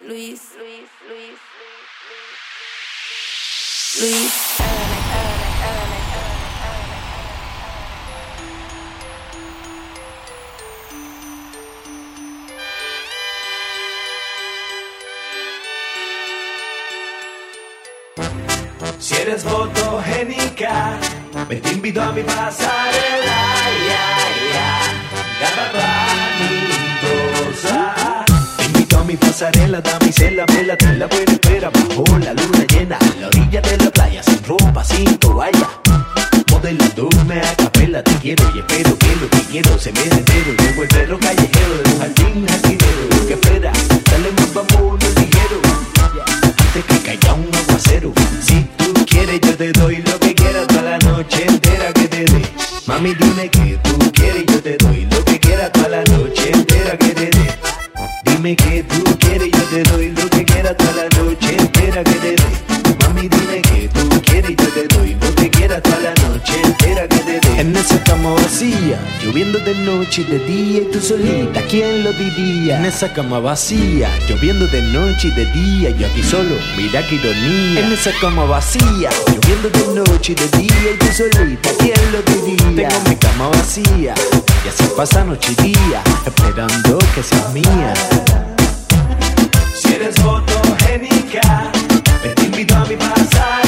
Luis, Luis, Luis, Luis, Luis. Si eres fotogénica, me te invito a mi pasarela. Ya, ya, garabanidosa. Pasarela, damisela, vela, te la buena espera bajo la luna llena. A la orilla de la playa, sin ropa, sin toalla. Modelándome a capela, te quiero y espero que lo que quiero se me entero. Llevo el perro callejero de jardín jardinero. ¿Qué espera? Dale más vamos, ligero antes que caiga un aguacero. Si tú quieres, yo te doy lo que quieras toda la noche entera que te dé. Mami, dime que tú quieres, yo te doy lo que quieras toda la noche entera que te dé. Dime que tú quieres, yo te doy lo que quieras toda la noche entera que te dé. Mami, dime que tú quieres, yo te doy lo que quieras toda la noche entera que. En esa cama vacía, lloviendo de noche y de día y tú solita, ¿quién lo diría? En esa cama vacía, lloviendo de noche y de día, yo aquí solo, mira qué ironía. En esa cama vacía, lloviendo de noche y de día y tú solita, ¿quién lo diría? Tengo mi cama vacía, y así pasa noche y día, esperando que seas mía. Si eres fotogénica, te invito a mi pasarela.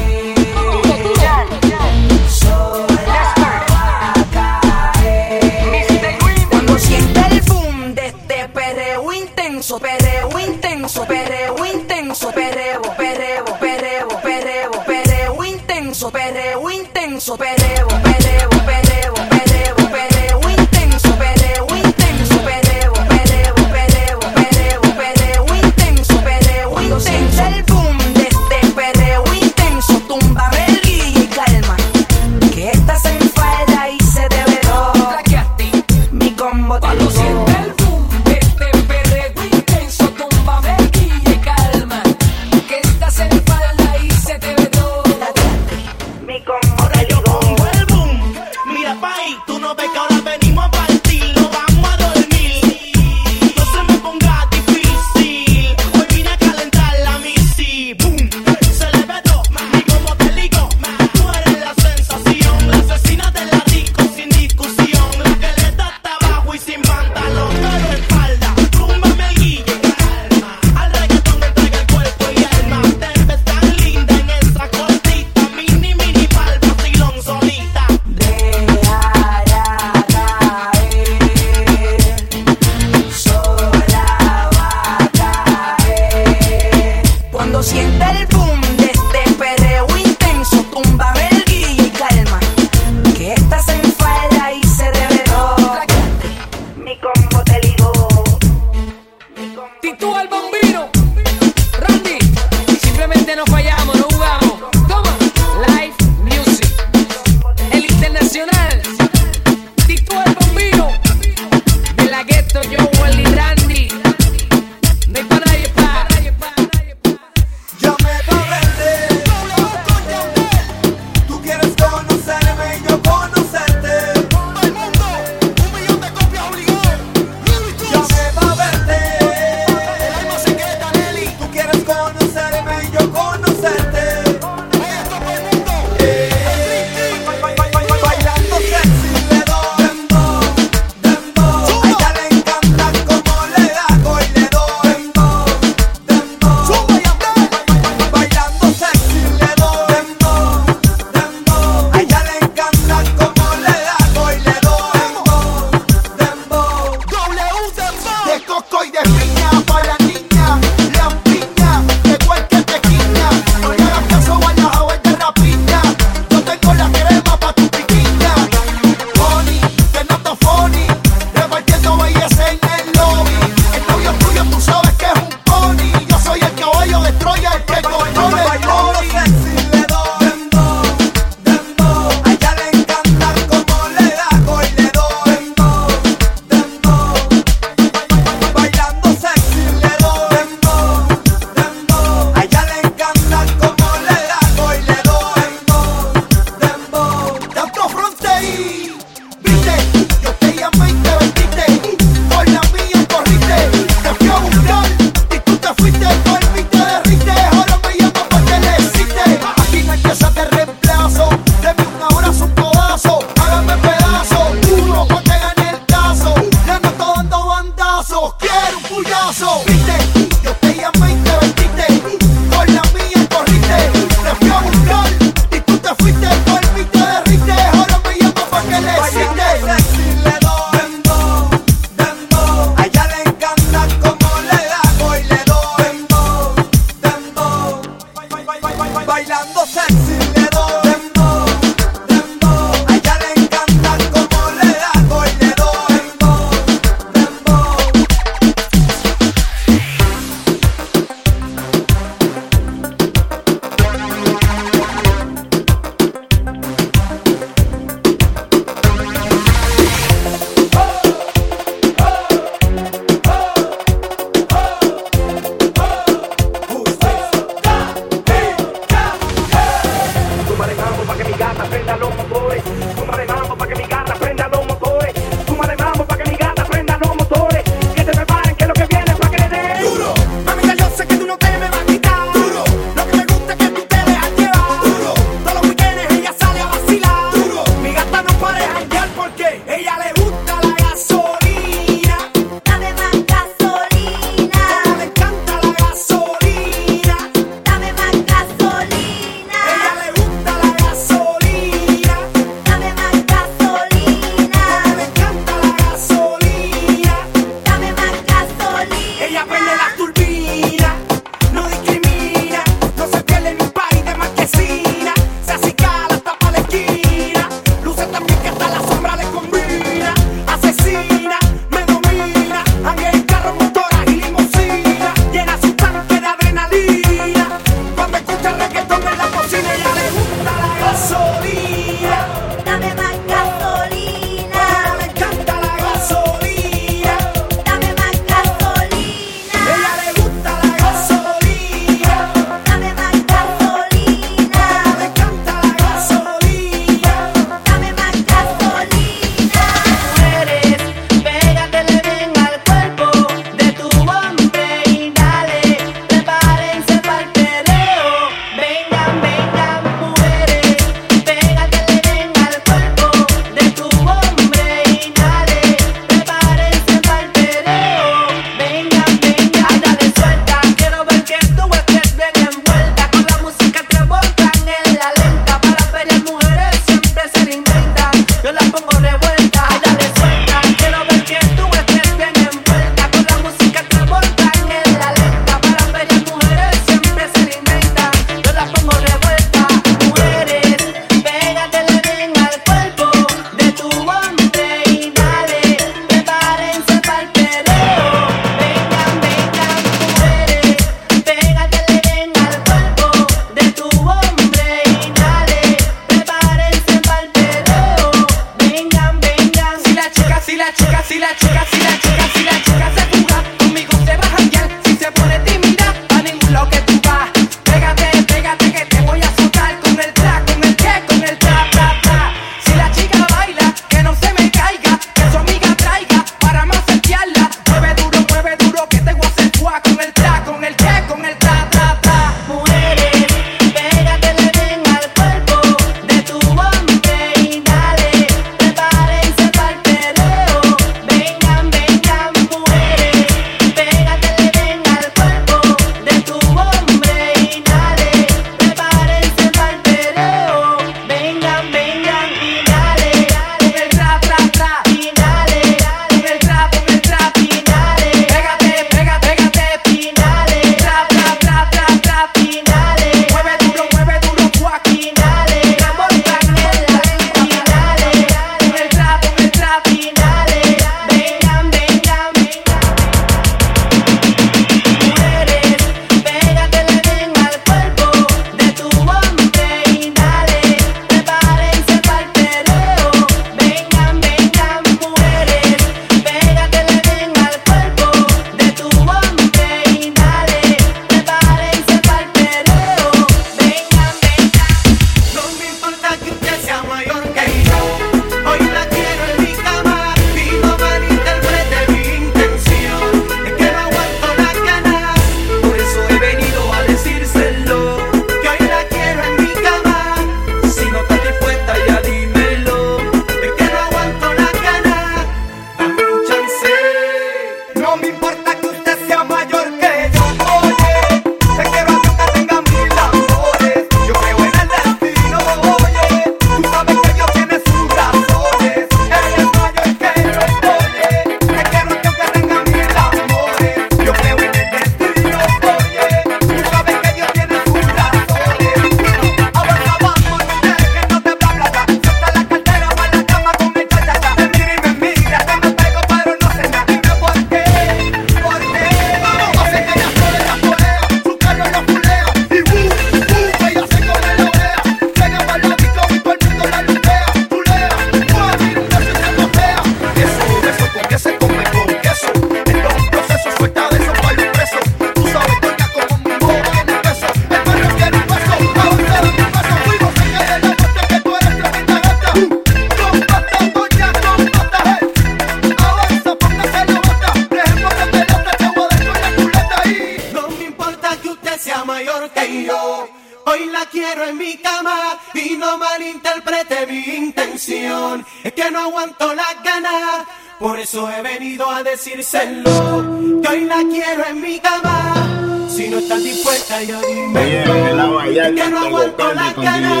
decírselo, que hoy la quiero en mi cama. Si no estás dispuesta, yo dime Oye, que, la vaya, que no aguanto la cana.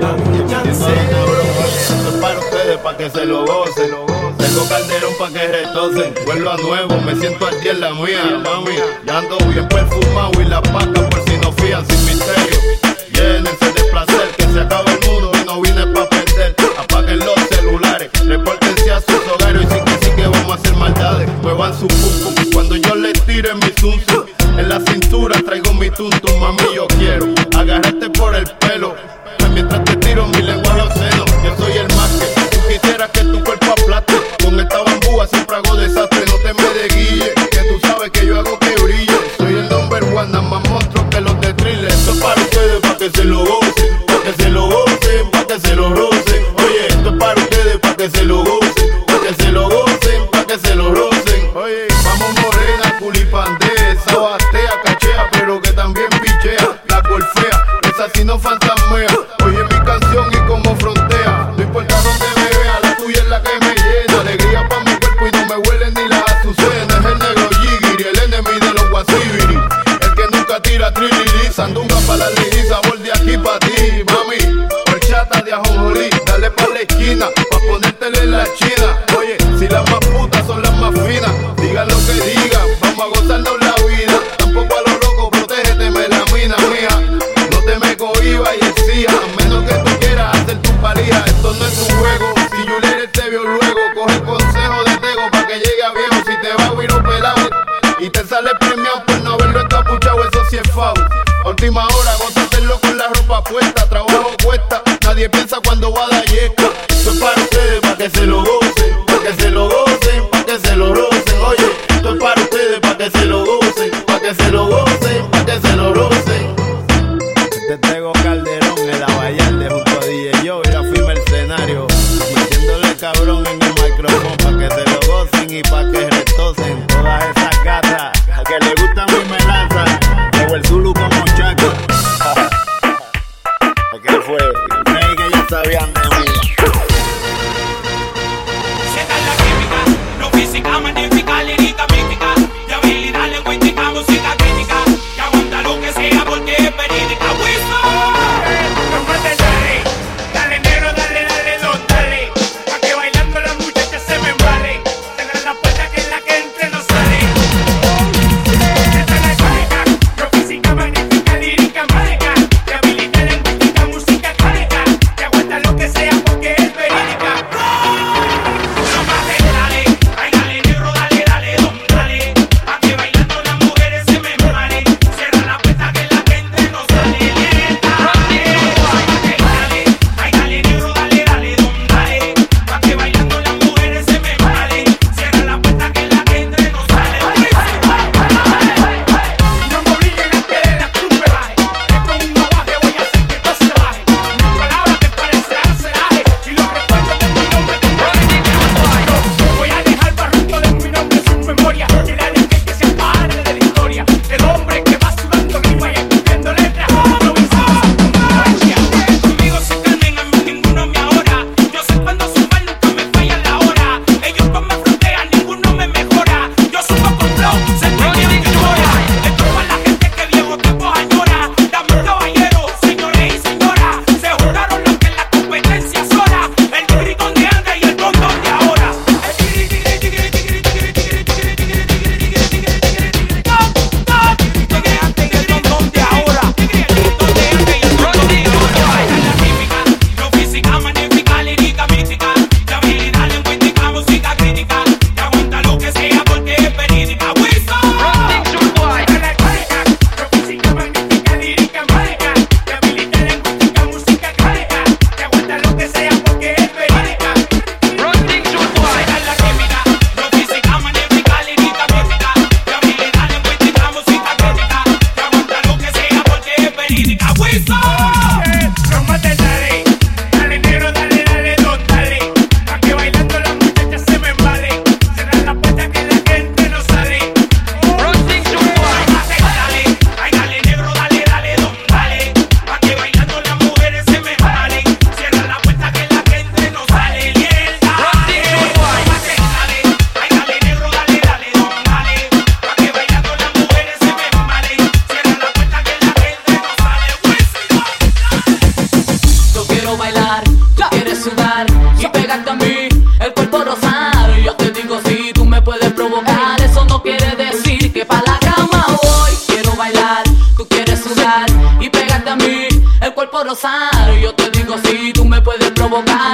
Dame. Esto es para ustedes, para que se lo gocen. Tengo calderón pa' que retocen. Vuelvo a nuevo, me siento al día en la mía, mami. Ya ando bien perfumado y la paca por si no fían sin misterio. Llénense de placer, que se acaba el mundo y no vine pa' Coge el consejo de Tego para que llegue a viejo. Si te va a huir un pelado y te sale premiado por no haberlo encapuchado, eso sí es fao. Última hora, gózatelo con la ropa puesta. Trabajo cuesta, nadie piensa cuando va a dar yesca. Eso es para ustedes, para que se lo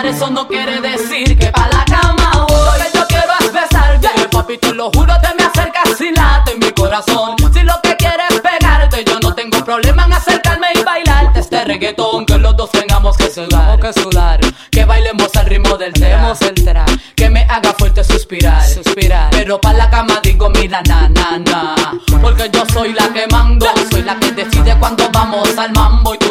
eso no quiere decir que pa' la cama voy. Que yo quiero es besarte, yeah. papi, te lo juro, te me acercas y late mi corazón. Si lo que quieres pegarte, yo no tengo problema en acercarme y bailarte este reggaetón. Que los dos tengamos que sudar, que que bailemos al ritmo del tema, que me haga fuerte suspirar, suspirar. Pero pa' la cama digo, mira, na, na, na.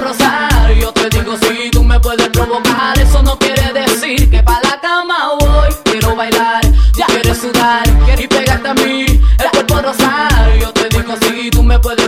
Rosario. Yo te digo si tú me puedes provocar. Eso no quiere decir que pa' la cama voy. Quiero bailar, ya quieres sudar y pegarte a mí. El cuerpo Rosario. Yo te digo si tú me puedes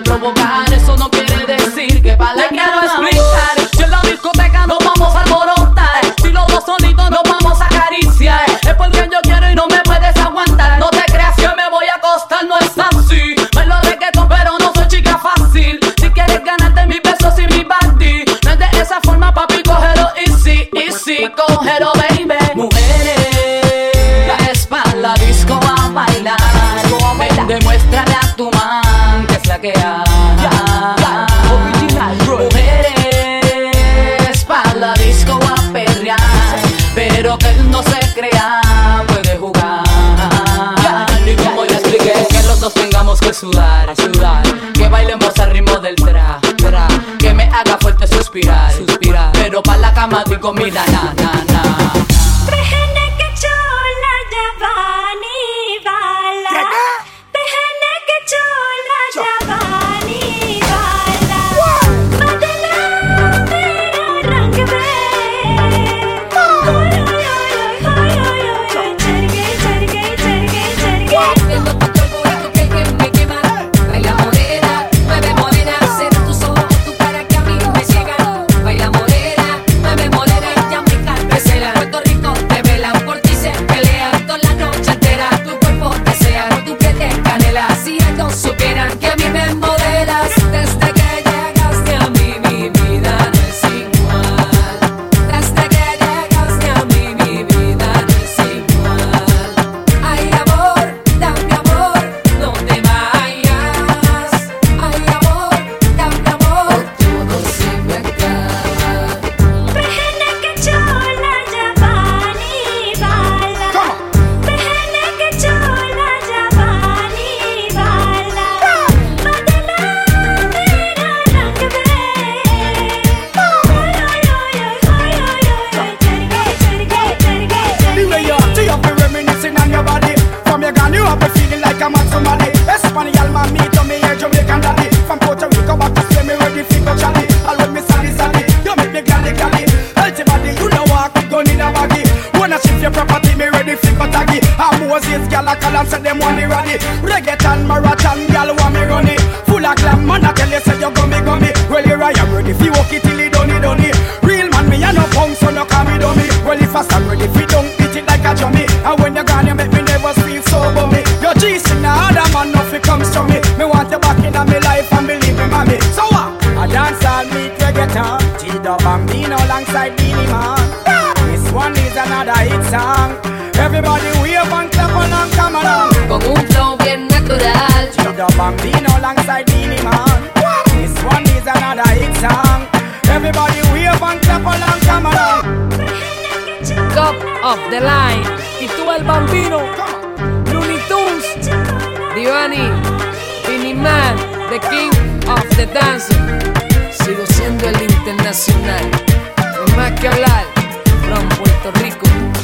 I'm ready fi walk it till it done it done it. Real man me, a no punk, so no call me dummy. Well if I stand ready fi don't beat it like a chummy. And when you gone, you make me never feel so bummy. Your G's in the other man, nothing comes to me. Me want you back in my life and believe me, mommy. So what? Uh, I dance all meet reggaeton, G-Dub and Bino alongside Dini Man. This one is another hit song. Everybody wave and clap along, come along. Con un flow bien natural. G-Dub and Bino alongside Dini Man. and a hit song. Everybody wave and clap along, come along. Top of the line, Tito el Bambino, Looney Tunes, Diony, Vinny Man, the king of the dancing. Sigo siendo el internacional, no más que hablar, from Puerto Rico.